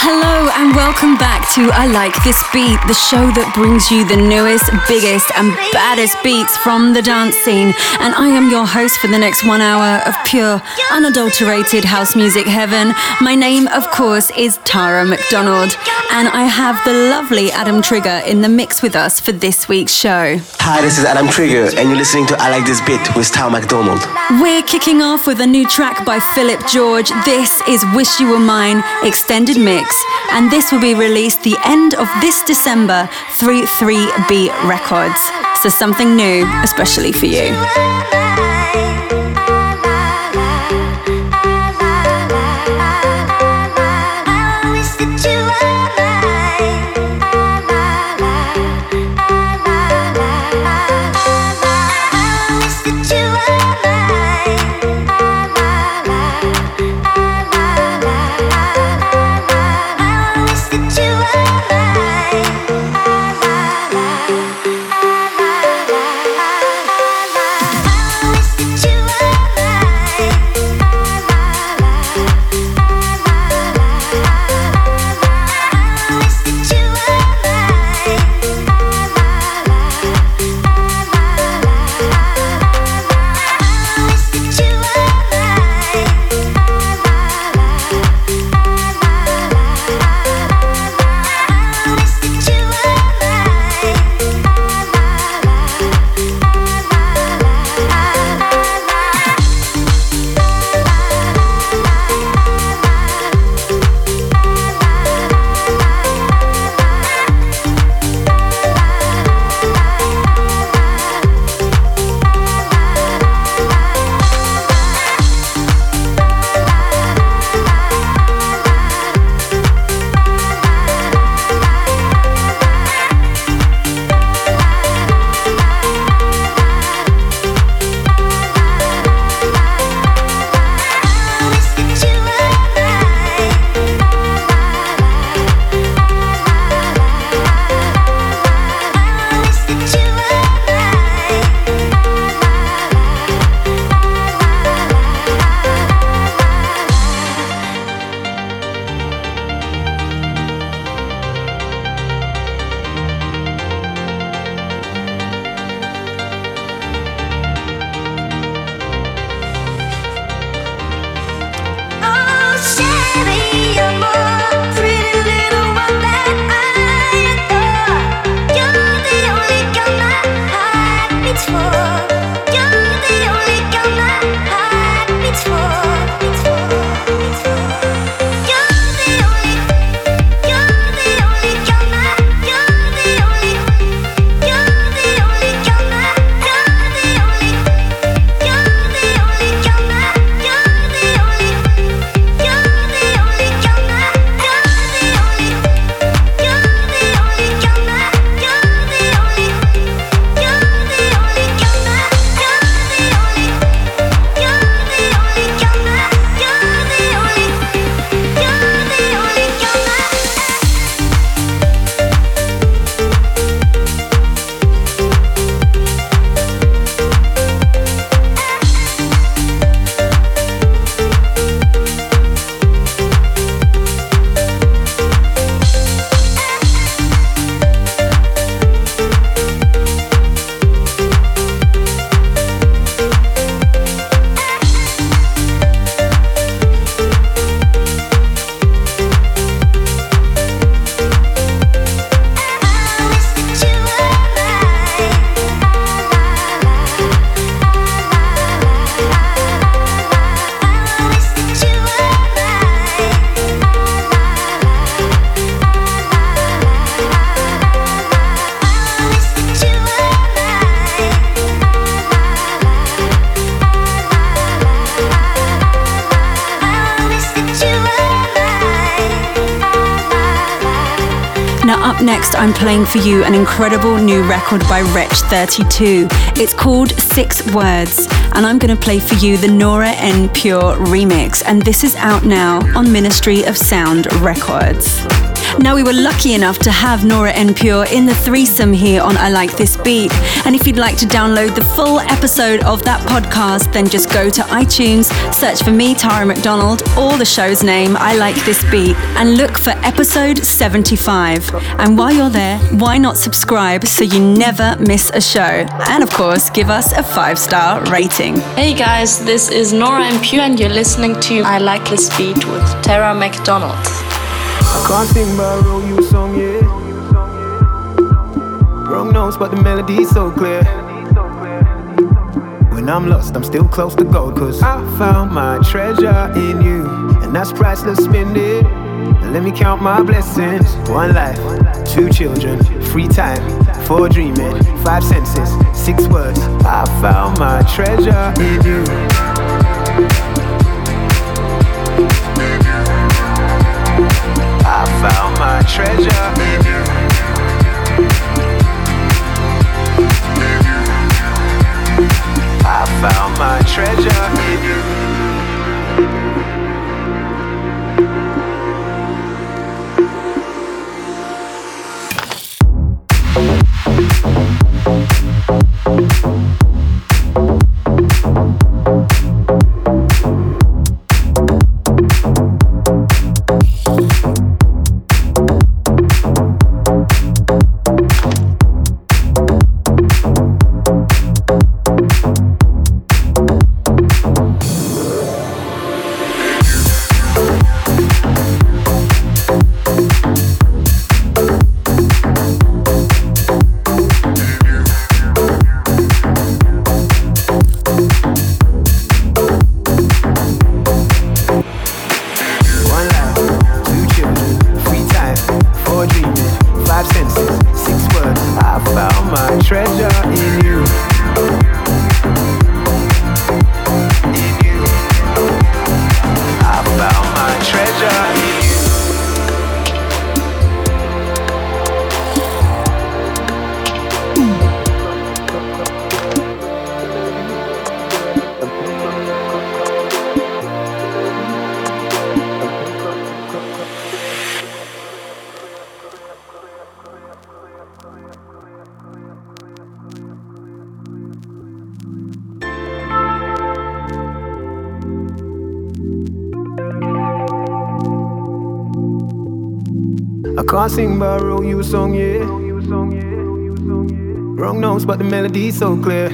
Hello and welcome back to I Like This Beat, the show that brings you the newest, biggest, and baddest beats from the dance scene. And I am your host for the next one hour of pure, unadulterated house music heaven. My name, of course, is Tara McDonald, and I have the lovely Adam Trigger in the mix with us for this week's show. Hi, this is Adam Trigger, and you're listening to I Like This Beat with Tara McDonald. We're kicking off with a new track by Philip George. This is Wish You Were Mine Extended Mix and this will be released the end of this December through 3B Records. So something new, especially for you. For you an incredible new record by Wretch32. It's called Six Words, and I'm going to play for you the Nora En Pure remix, and this is out now on Ministry of Sound Records. Now, we were lucky enough to have Nora En Pure in the threesome here on I Like This Beat. And if you'd like to download the full episode of that podcast, then just go to iTunes, search for me, Tara McDonald, or the show's name, I Like This Beat, and look for episode 75. And while you're there, why not subscribe so you never miss a show? And of course, give us a five star rating. Hey guys, this is Nora En Pure, and you're listening to I Like This Beat with Tara McDonald. I can't sing but I you a song, yeah. Wrong notes, but the melody's so clear. When I'm lost, I'm still close to gold, cause I found my treasure in you. And that's priceless, spend it. Let me count my blessings. One life, two children, free time, four dreaming, five senses, six words. I found my treasure in you. Found my treasure. I found my treasure I wrote you a song, yeah. Wrong notes, but the melody's so clear.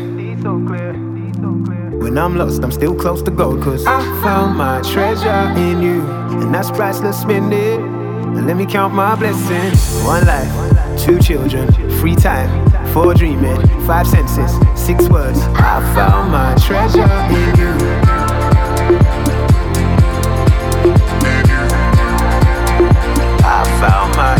When I'm lost, I'm still close to gold, cause I found my treasure in you. And that's priceless, spend it. And let me count my blessings. One life, two children, free time, four dreaming, five senses, six words. I found my treasure in you.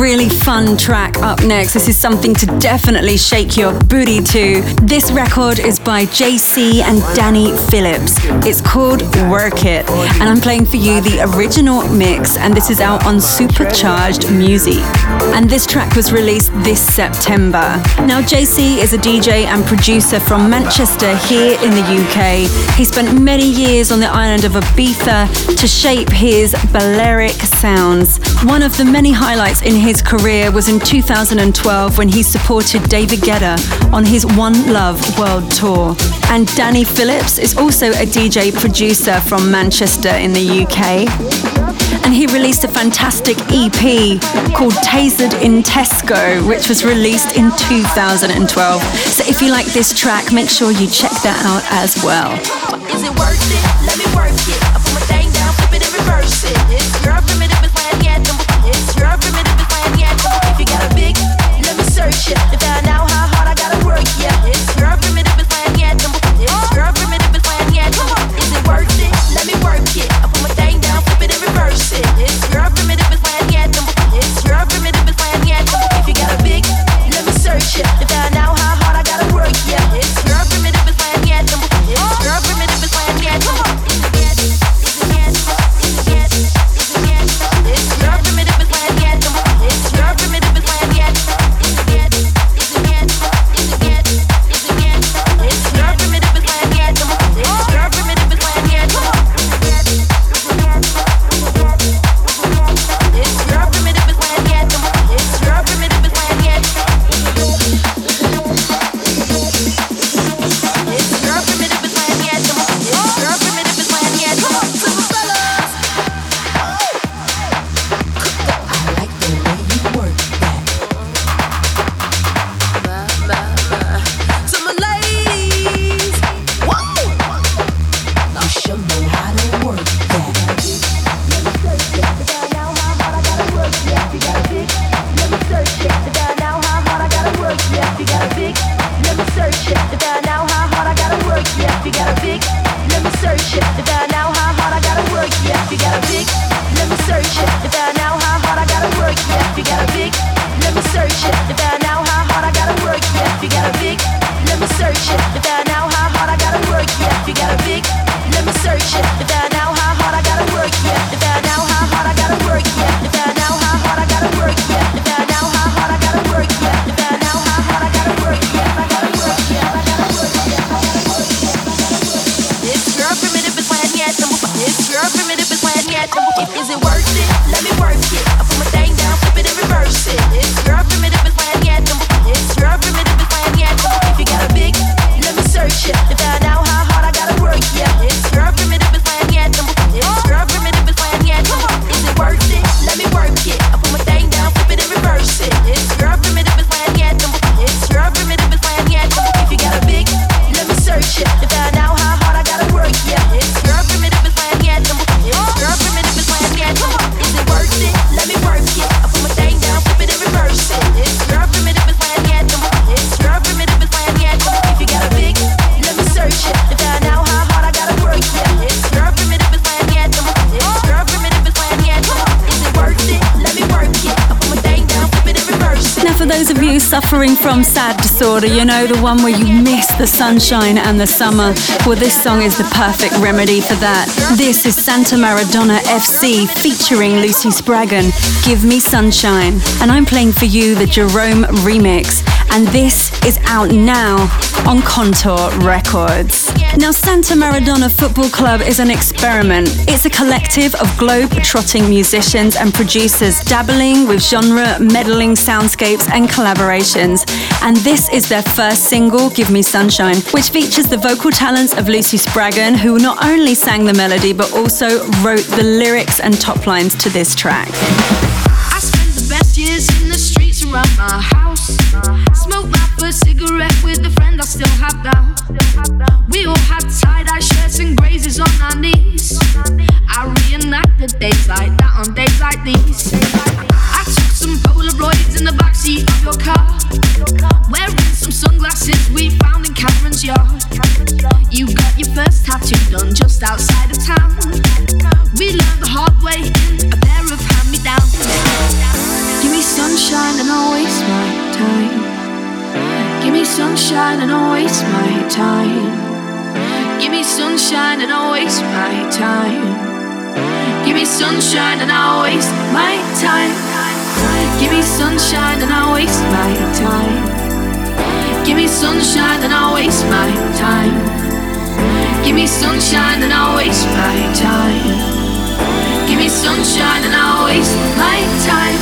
really fun track up next. This is something to definitely shake your booty to. This record is by JC and Danny Phillips. It's called Work It, and I'm playing for you the original mix, and this is out on Supercharged Music. And this track was released this September. Now, JC is a DJ and producer from Manchester here in the UK. He spent many years on the island of Ibiza to shape his Balearic sounds. One of the many highlights in his career was in 2012 when he supported David Guetta on his One Love World Tour. And Danny Phillips is also a DJ producer from Manchester in the UK. And he released a fantastic EP called Tasered in Tesco, which was released in 2012. So if you like this track, make sure you check that out as well. Suffering from sad disorder, you know, the one where you miss the sunshine and the summer, well, this song is the perfect remedy for that. This is Santa Maradona FC featuring Lucy Spraggan, Give Me Sunshine. And I'm playing for you the Jerome remix, and this is out now on Contour Records. Now, Santa Maradona Football Club is an experiment. It's a collective of globe-trotting musicians and producers dabbling with genre, meddling soundscapes and collaborations. And this is their first single, Give Me Sunshine, which features the vocal talents of Lucy Spraggan, who not only sang the melody but also wrote the lyrics and top lines to this track. I spent the best years in the streets around my house. My first cigarette with a friend I still have. And grazes on our knees. I reenact the days like that on days like these. I took some Polaroids in the backseat of your car. Wearing some sunglasses we found in Cameron's yard. You got your first tattoo done just outside of town. We learned the hard way in a pair of hand-me-downs. Give me sunshine and I'll waste my time. Give me sunshine and I'll waste my time. Give me sunshine and I'll waste my time. Give me sunshine and I'll waste my time. Give me sunshine and I'll waste my time. Give me sunshine and I'll waste my time. Give me sunshine and I'll waste my time. Give me sunshine and I'll waste my time.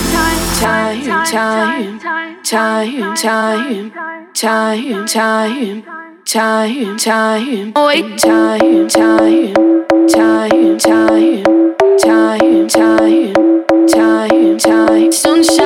Time, time, time, time, time, time, time time, time, wait, time, time, time, time, time, time, time, time, sunshine,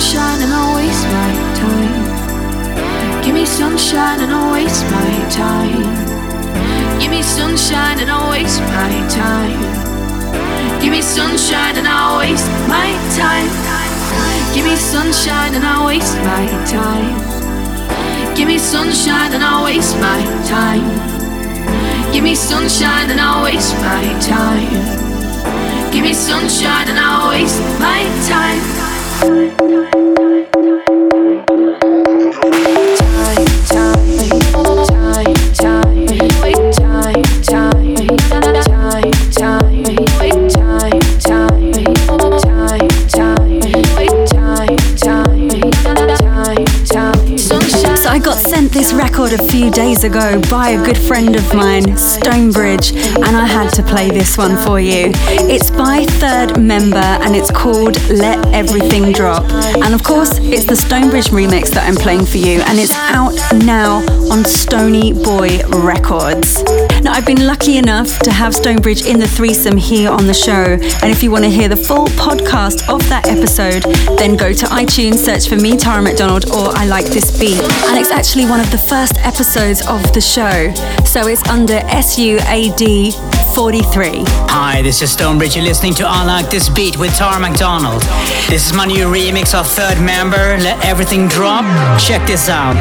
sunshine and I'll waste my time. Give me sunshine and I'll waste my time. Give me sunshine and I'll waste my time. Give me sunshine and I'll waste my time. Give me sunshine and I'll waste my time. Give me sunshine and I'll waste my time. Give me sunshine and I'll waste my time. Give me sunshine and I'll waste my time. Time, record a few days ago by a good friend of mine, Stonebridge, and I had to play this one for you. It's by Third Member and it's called Let Everything Drop. And of course, it's the Stonebridge remix that I'm playing for you, and it's out now on Stoney Boy Records. Now, I've been lucky enough to have Stonebridge in the threesome here on the show, and if you want to hear the full podcast of that episode, then go to iTunes, search for me, Tara McDonald, or I Like This Beat. And it's actually one of the first episodes of the show, so it's under SUAD 43. Hi, this is Stonebridge. You're listening to Like This Beat with Tara McDonald. This is my new remix of Third Member, Let Everything Drop. Check this out.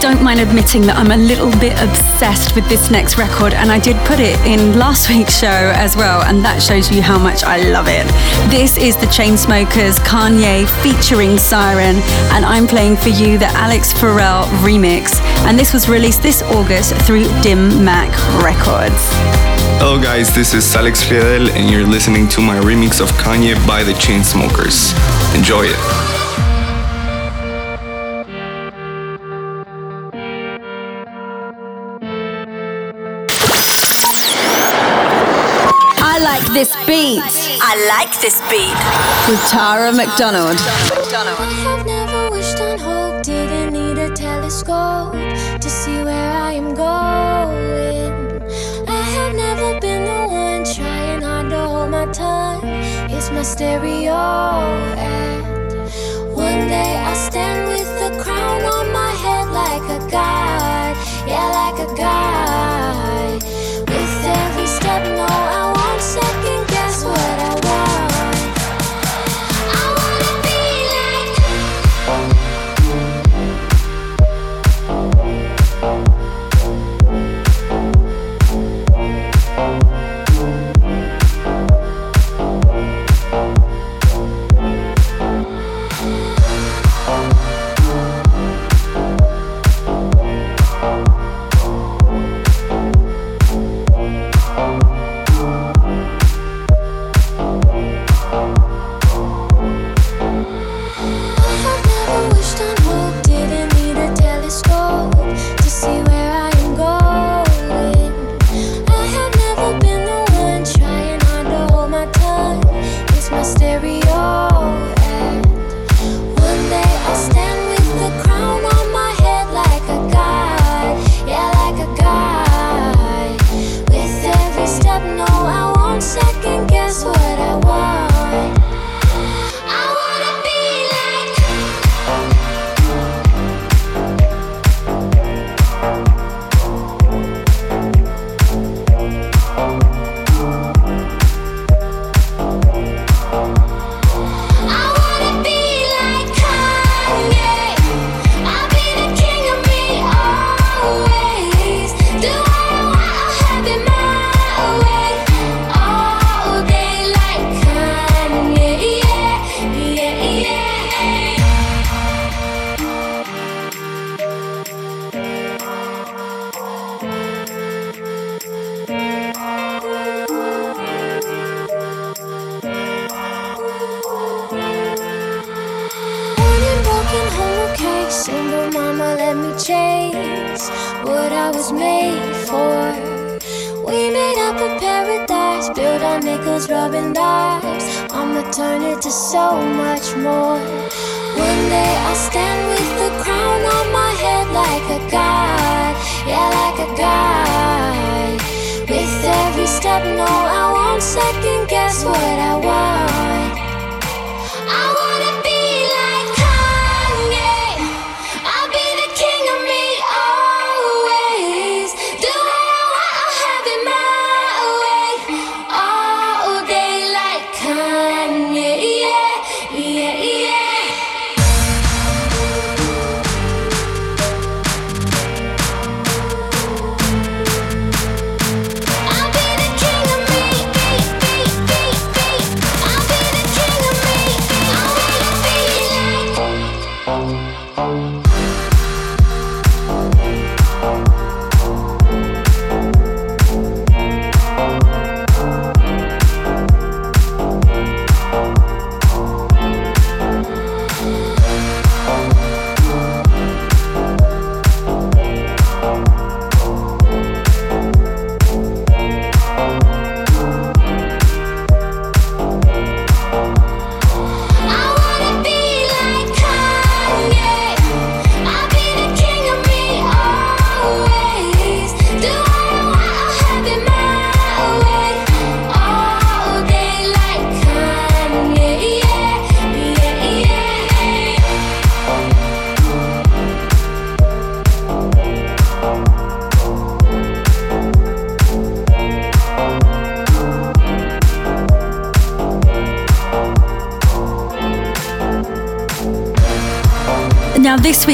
Don't mind admitting that I'm a little bit obsessed with this next record, and I did put it in last week's show as well, and that shows you how much I love it. This is the Chainsmokers Kanye featuring Siren, and I'm playing for you the Alex Pharrell remix, and this was released this August through Dim Mak Records. Hello guys, this is Alex Fidel and you're listening to my remix of Kanye by the Chainsmokers. Enjoy it. This beat. I like this beat. With Tara McDonald. I have never wished on hope, didn't need a telescope to see where I am going. I have never been the one trying hard to hold my tongue. It's my stereo, and one day I'll stand with the crown on my head like a god, yeah, like a god. With every step, no,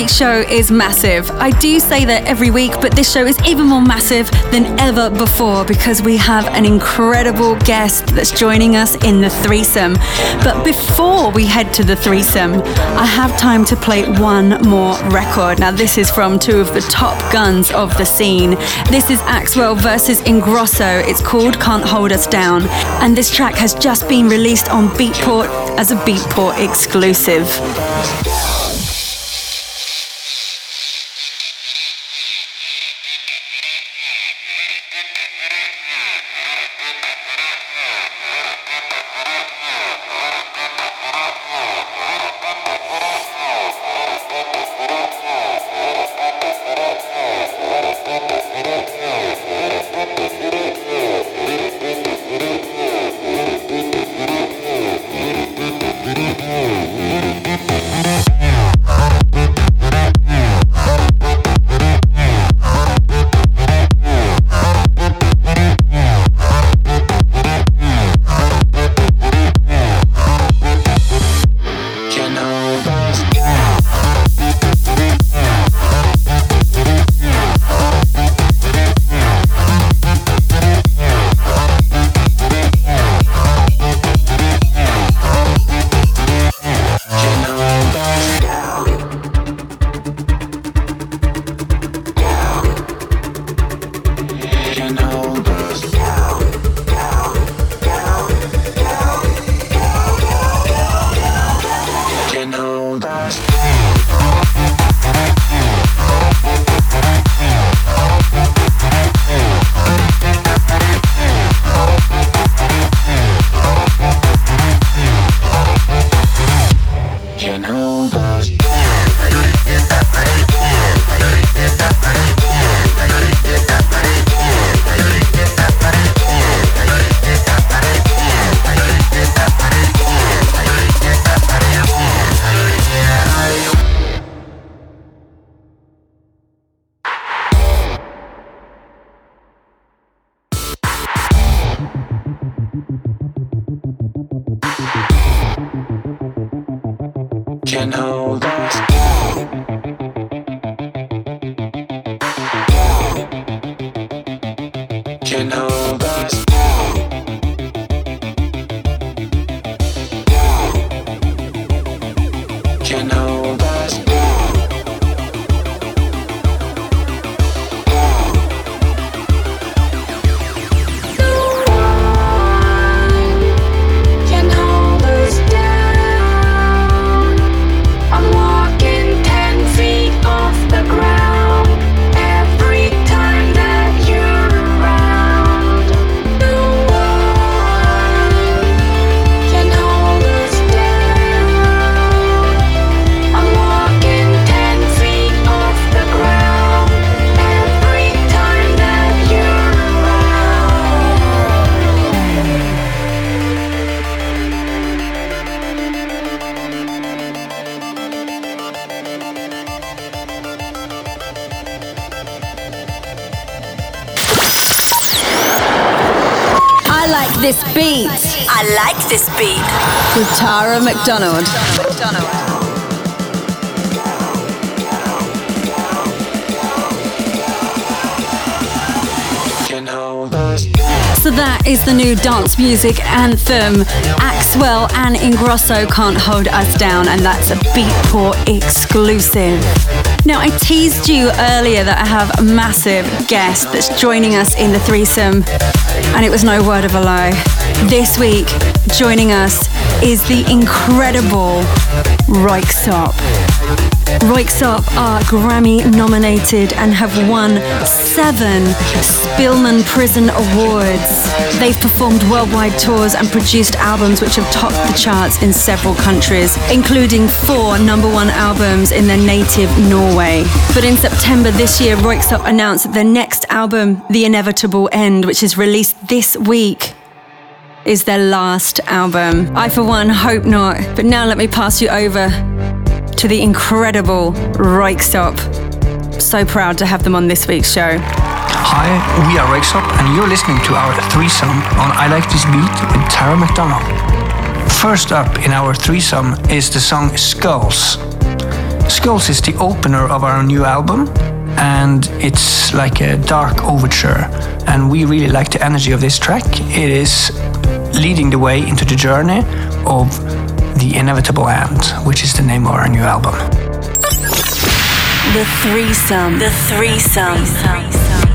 week's show is massive. I do say that every week, but this show is even more massive than ever before because we have an incredible guest that's joining us in the threesome. But before we head to the threesome, I have time to play one more record. Now, this is from two of the top guns of the scene. This is Axwell versus Ingrosso. It's called Can't Hold Us Down. And this track has just been released on Beatport as a Beatport exclusive. McDonald. So that is the new dance music anthem. Axwell and Ingrosso can't hold us down, and that's a Beatport exclusive. Now, I teased you earlier that I have a massive guest that's joining us in the threesome, and it was no word of a lie. This week, joining us is the incredible Röyksopp. Röyksopp are Grammy nominated and have won seven Spellemannprisen Awards. They've performed worldwide tours and produced albums which have topped the charts in several countries, including four number one albums in their native Norway. But in September this year, Röyksopp announced their next album, The Inevitable End, which is released this week is their last album. I, for one, hope not. But now let me pass you over to the incredible Röyksopp. So proud to have them on this week's show. Hi, we are Röyksopp, and you're listening to our threesome on I Like This Beat with Tara McDonald. First up in our threesome is the song Skulls. Skulls is the opener of our new album, and it's like a dark overture. And we really like the energy of this track. It is leading the way into the journey of The Inevitable End, which is the name of our new album. The threesome. The threesome. The threesome.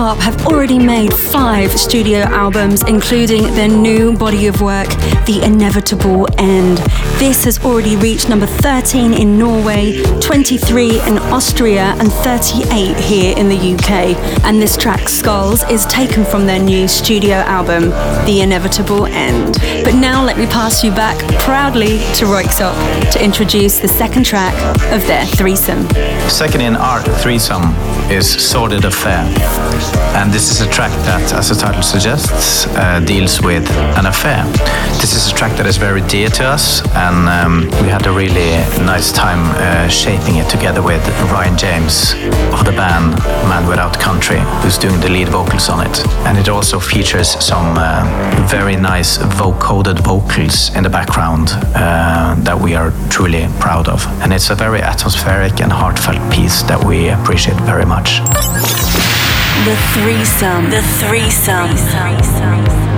Röyksopp have already made five studio albums, including their new body of work, The Inevitable End. This has already reached number 13 in Norway, 23 in Austria, and 38 here in the UK. And this track, Skulls, is taken from their new studio album, The Inevitable End. But now let me pass you back proudly to Röyksopp to introduce the second track of their threesome. Second in our threesome is Sordid Affair. And this is a track that, as the title suggests, uh, deals with an affair. This is a track that is very dear to us, and um, we had a really nice time uh, shaping it together with Ryan James of the band Man Without Country, who's doing the lead vocals on it. And it also features some uh, very nice vocoded vocals in the background uh, that we are truly proud of. And it's a very atmospheric and heartfelt piece that we appreciate very much. The threesome. The threesome. There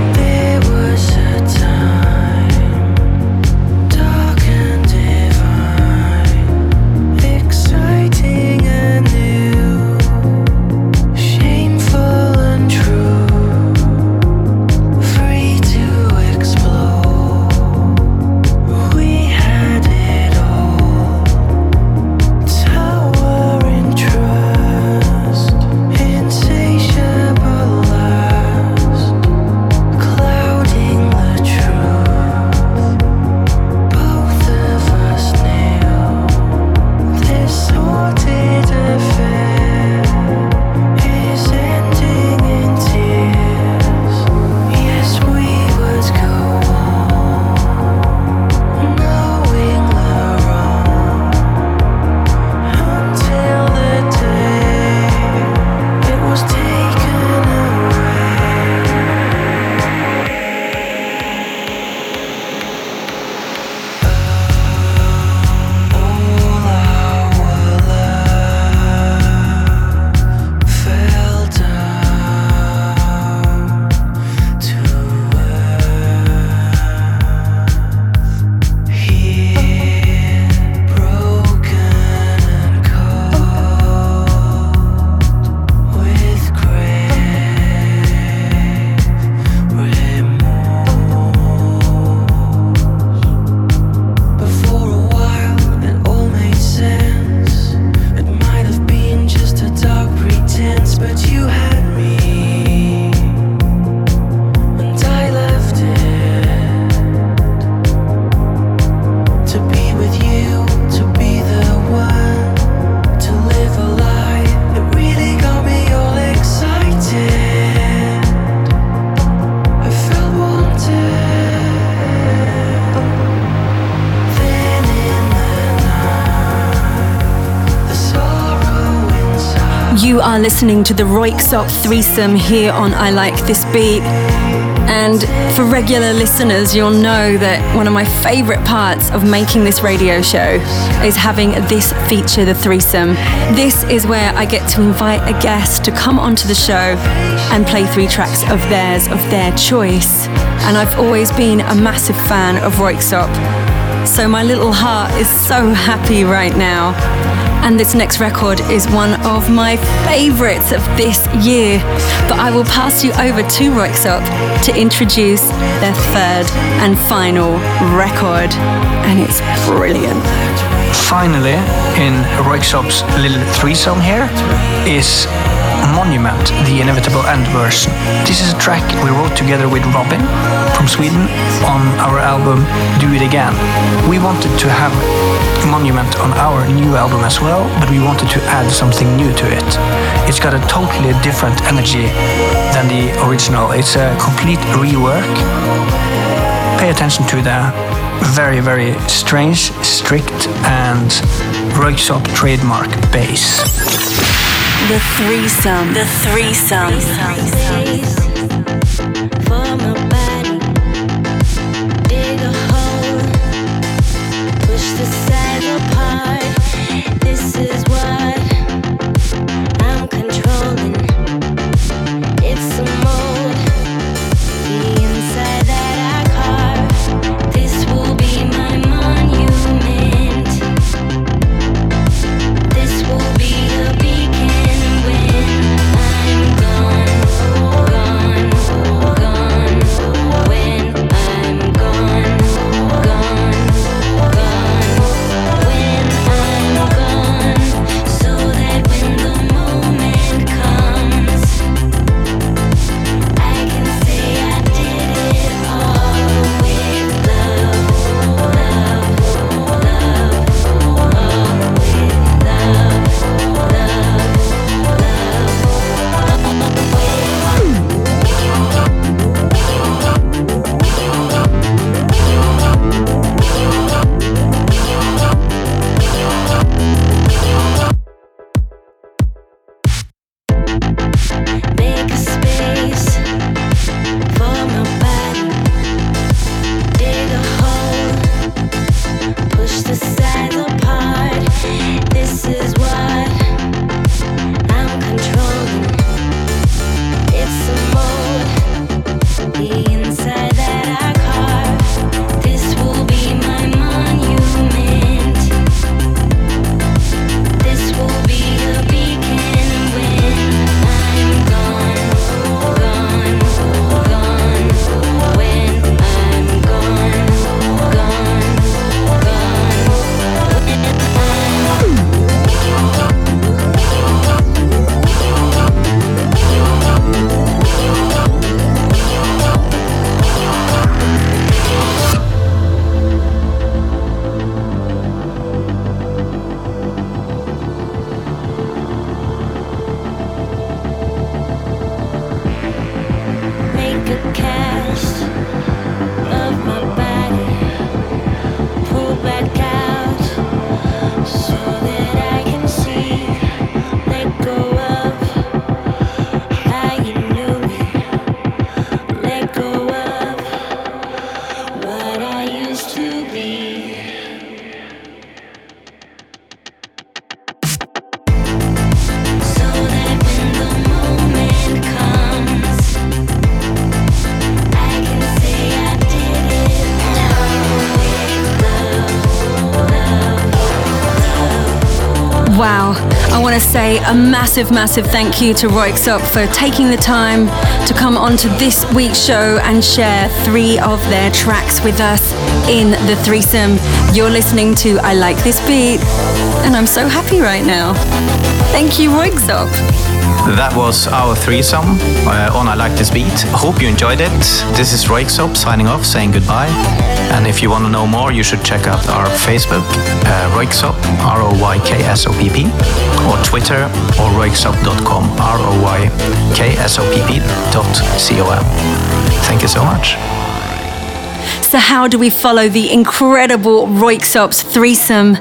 are listening to the Röyksopp threesome here on I Like This Beat. And for regular listeners, you'll know that one of my favorite parts of making this radio show is having this feature, the threesome. This is where I get to invite a guest to come onto the show and play three tracks of theirs, of their choice. And I've always been a massive fan of Röyksopp. So my little heart is so happy right now. And this next record is one of my favorites of this year. But I will pass you over to Röyksopp to introduce their third and final record. And it's brilliant. Finally, in Röyksopp's little threesome here, is Monument, the Inevitable End version. This is a track we wrote together with Robyn from Sweden on our album Do It Again. We wanted to have a Monument on our new album as well, but we wanted to add something new to it. It's got a totally different energy than the original. It's a complete rework. Pay attention to the very, very strange, strict, and Röyksopp trademark bass. The threesome. The threesome. For say a massive, massive thank you to Röyksopp for taking the time to come onto this week's show and share three of their tracks with us in the threesome. You're listening to I Like This Beat, and I'm so happy right now. Thank you, Röyksopp. That was our threesome uh, on I Like This Beat. Hope you enjoyed it. This is Röyksopp signing off, saying goodbye. And if you want to know more, you should check out our Facebook, uh, Röyksopp, R-O-Y-K-S-O-P-P, or Twitter, or röyksopp.com, R-O-Y-K-S-O-P-P dot C-O-M. Thank you so much. So, how do we follow the incredible Röyksopp's threesome?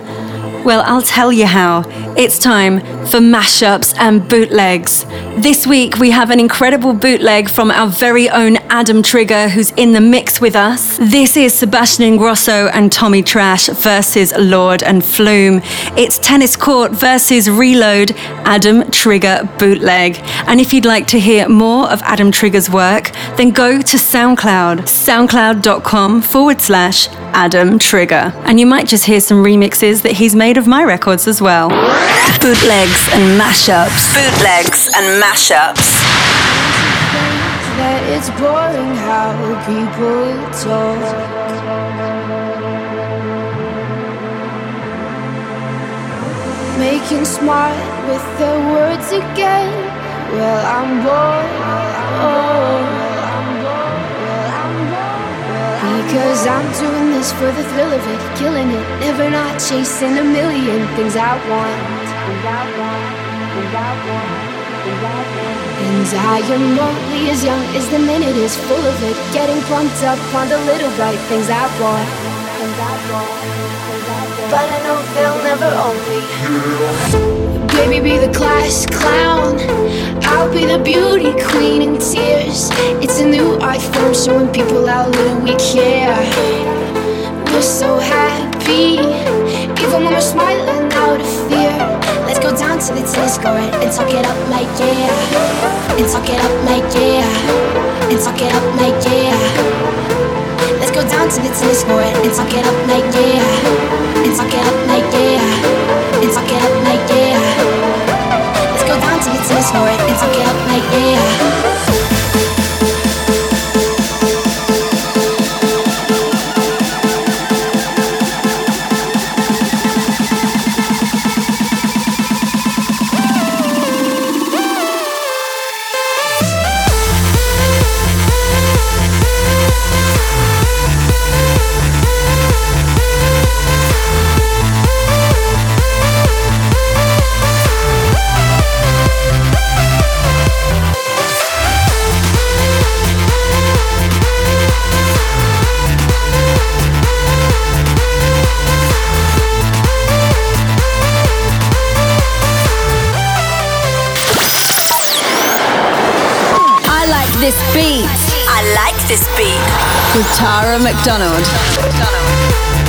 Well, I'll tell you how. It's time for mashups and bootlegs. This week we have an incredible bootleg from our very own Adam Trigger, who's in the mix with us. This is Sebastian Ingrosso and Tommy Trash versus Lorde and Flume. It's Tennis Court versus Reload, Adam Trigger bootleg. And if you'd like to hear more of Adam Trigger's work, then go to SoundCloud, soundcloud.com forward slash Adam Trigger. And you might just hear some remixes that he's made of my records as well. Bootlegs and mashups. Bootlegs and mashups. That it's boring how people talk. Making smart with their words again. Well, I'm bored. Because I'm doing for the thrill of it, killing it, never not chasing a million things I want. And I am only as young as the minute is full of it, getting pumped up on the little bright things I want. But I know they'll never own me. Baby, be the class clown. I'll be the beauty queen in tears. It's a new art form showing people how little we care. We're so happy, even when we're smiling out of fear. Let's go down to the court and talk it up like yeah, and talk it up like yeah, and talk it up like yeah. Let's go down to the court and talk it up like yeah, and talk it up like yeah, and talk it up like yeah. Let's go down to the court and talk it up like yeah. This beat. With Tara McDonald. just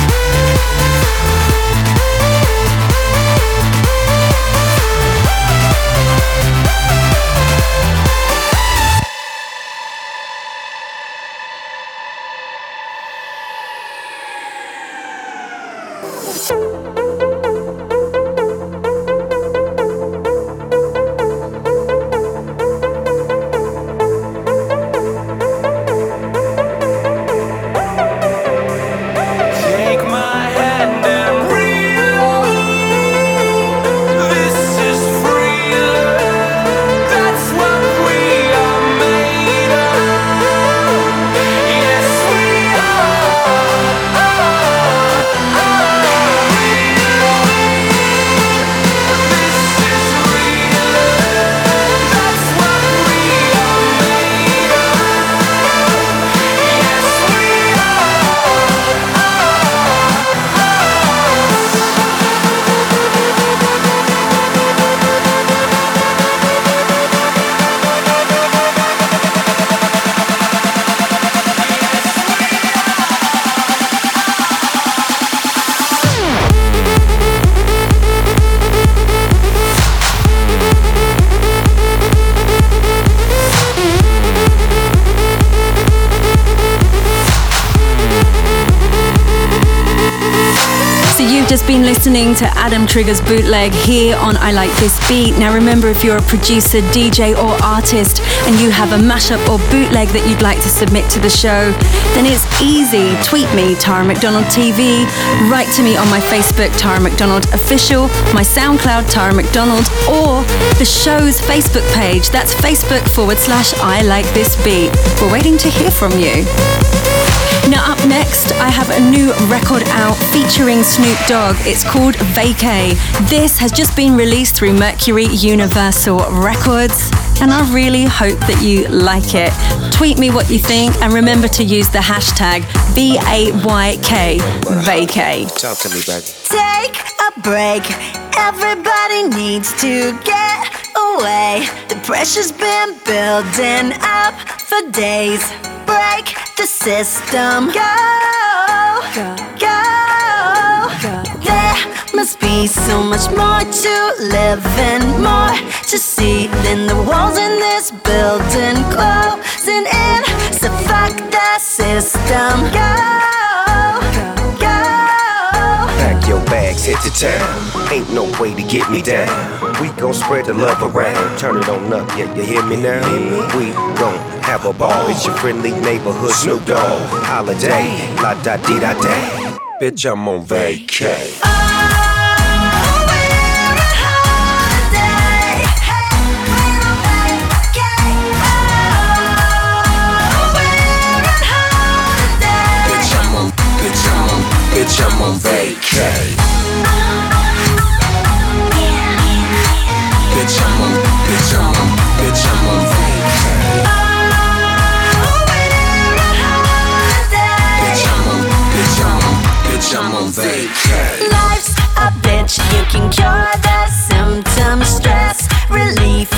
listening to Adam Trigger's bootleg here on I Like This Beat. Now remember, if you're a producer, DJ, or artist and you have a mashup or bootleg that you'd like to submit to the show, then it's easy. Tweet me, Tara McDonald TV, write to me on my Facebook, Tara McDonald Official, my SoundCloud, Tara McDonald, or the show's Facebook page. That's Facebook forward slash I Like This Beat. We're waiting to hear from you. Now, up next, I have a new record out featuring Snoop Dogg. It's called Vacay. This has just been released through Mercury Universal Records, and I really hope that you like it. Tweet me what you think, and remember to use the hashtag VAYK Vacay. Talk to me, baby. Take a break. Everybody needs to get away. The pressure's been building up for days. Break the system. Go, go, go. There must be so much more to live and more to see than the walls in this building closing in. So fuck the system. Go, go. Pack your bags, hit the town. Ain't no way to get me down. We gon' spread the love around. Turn it on up, yeah, you hear me now? We gon' have a ball. It's your friendly neighborhood Snoop Dogg. Holiday, la da di da da. Bitch, I'm on vacay. Bitch, I'm on, bitch, I'm on, bitch, I'm on vacay. Bitch, I'm on vacay. Life's a bitch, you can cure the symptoms, stress relief.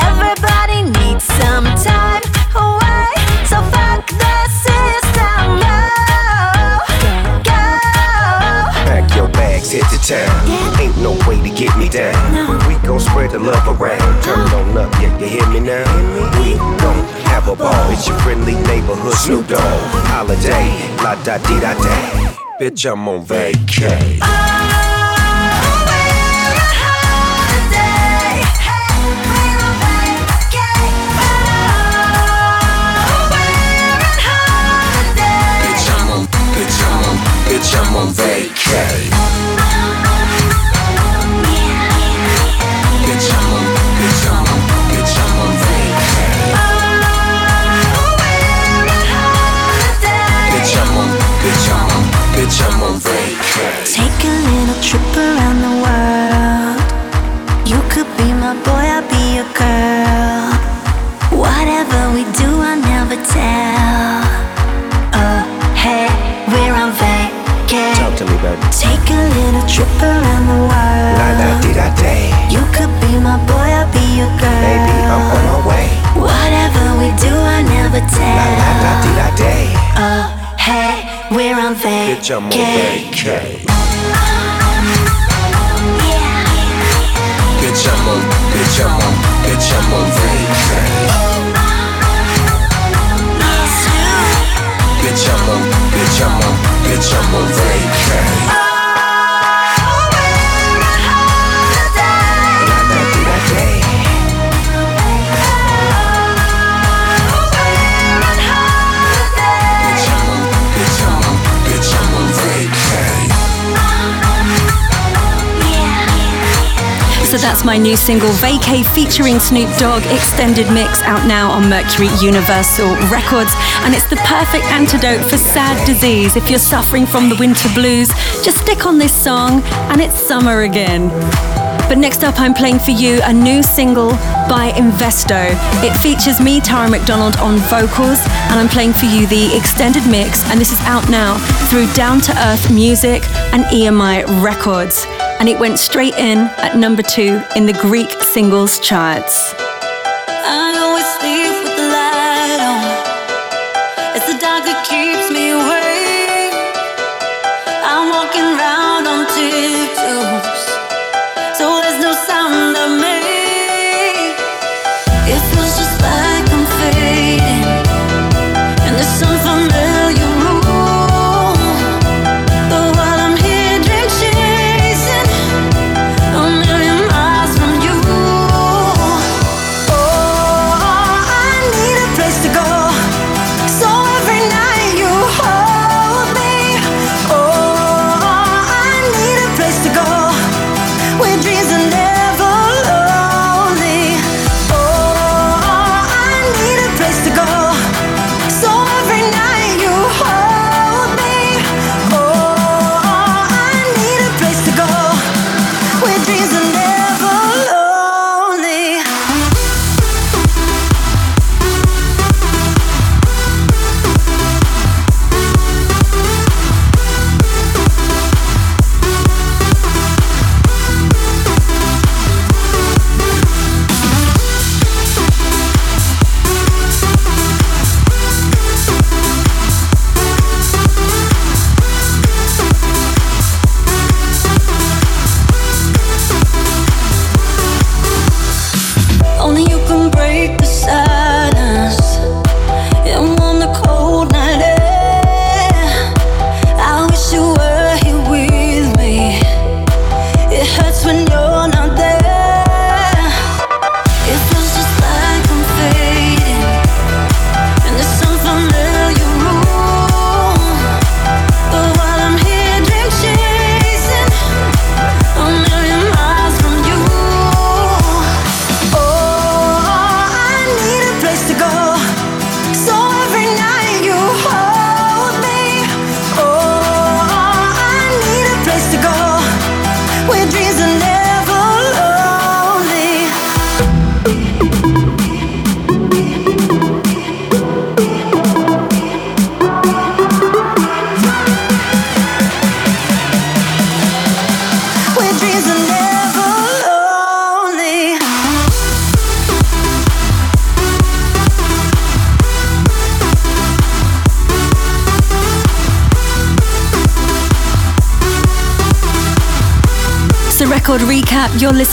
Everybody needs some time away, so fuck the system. Go, go. Pack your bags, hit the town. Ain't no way to get me down. We gon' spread the love around. Turn it on up, yeah, you hear me now? We gon' have a ball. It's your friendly neighborhood Snoop Dogg. Holiday, la da di da da. Bitch, I'm on vacay. Bitch, I'm on, vacay. Bitch, I'm on vacay. Take a little trip around the world. You could be my boy, I'll be your girl. Whatever we do, I'll never tell. Oh, hey, we're on vacay. Talk to me, baby. Take a little trip around the world. La da di da da. You could be my boy, I'll be your girl. Baby, I'm on my way. Whatever we do, I never tell. La la da di da da. Oh, hey, we're on vacay. Bitch. Bitch, I'm on, bitch, I'm on, bitch, I'm on vacay. Bitch, I'm on, bitch, I'm on, bitch, I'm on vacay. That's my new single, Vacay, featuring Snoop Dogg, extended mix out now on Mercury Universal Records. And it's the perfect antidote for sad disease. If you're suffering from the winter blues, just stick on this song and it's summer again. But next up, I'm playing for you a new single by Investo. It features me, Tara McDonald, on vocals, and I'm playing for you the extended mix, and this is out now through Down to Earth Music and EMI Records. And it went straight in at number two in the Greek singles charts.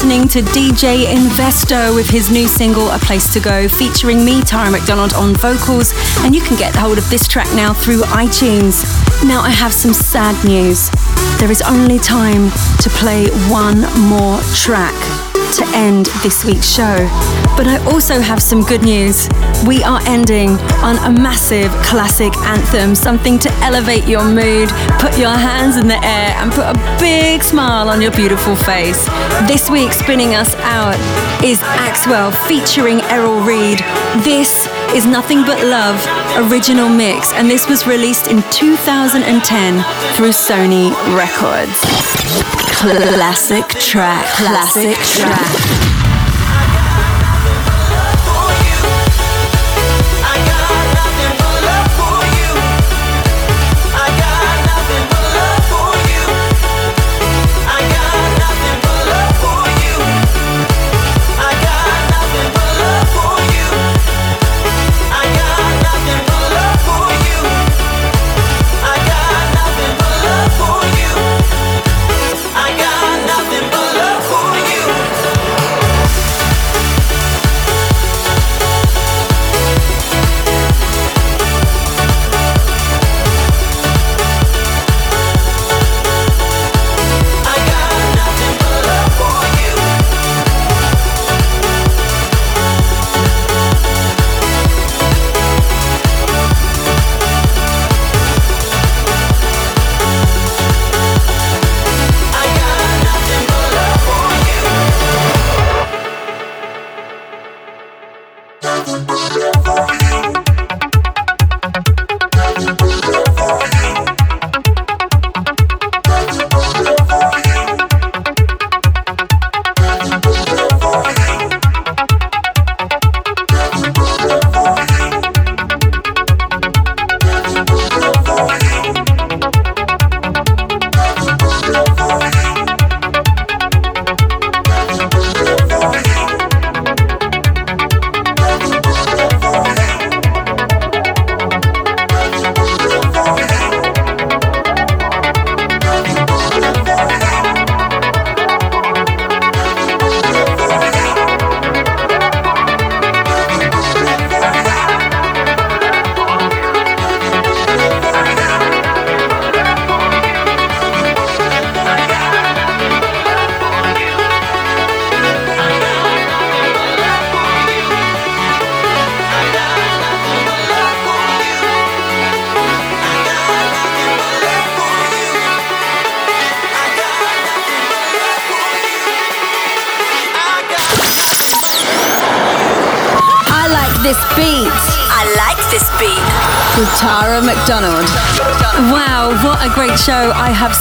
Listening to DJ Investo with his new single, A Place to Go, featuring me, Tara McDonald, on vocals. And you can get hold of this track now through iTunes. Now, I have some sad news. There is only time to play one more track to end this week's show. But I also have some good news. We are ending on a massive classic anthem, something to elevate your mood, put your hands in the air, and put a big smile on your beautiful face. This week, spinning us out is Axwell featuring Errol Reed. This is Nothing But Love original mix, and this was released in 2010 through Sony Records. Classic track, classic track.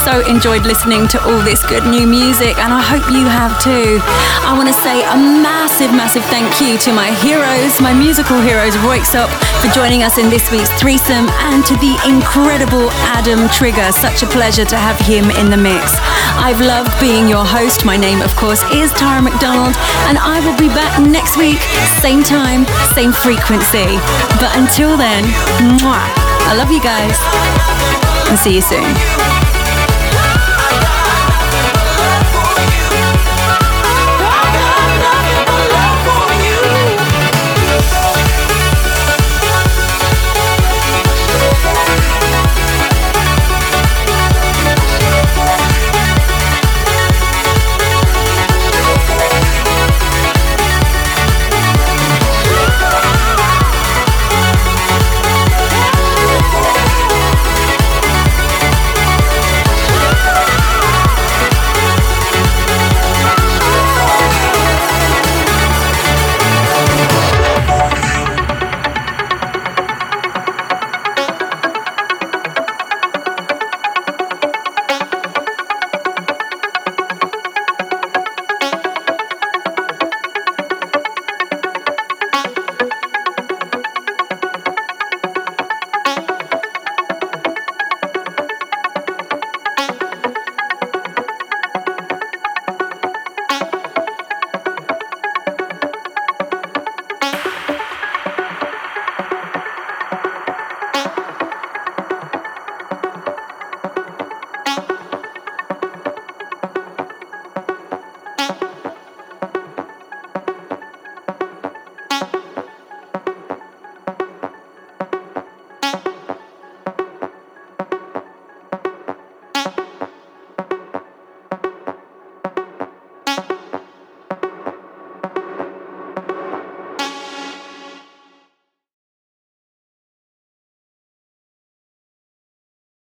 So enjoyed listening to all this good new music, and I hope you have too. I want to say a massive, massive thank you to my heroes, my musical heroes, Röyksopp, for joining us in this week's threesome, and to the incredible Adam Trigger. Such a pleasure to have him in the mix. I've loved being your host. My name, of course, is Tara McDonald, and I will be back next week, same time, same frequency. But until then, mwah. I love you guys and see you soon.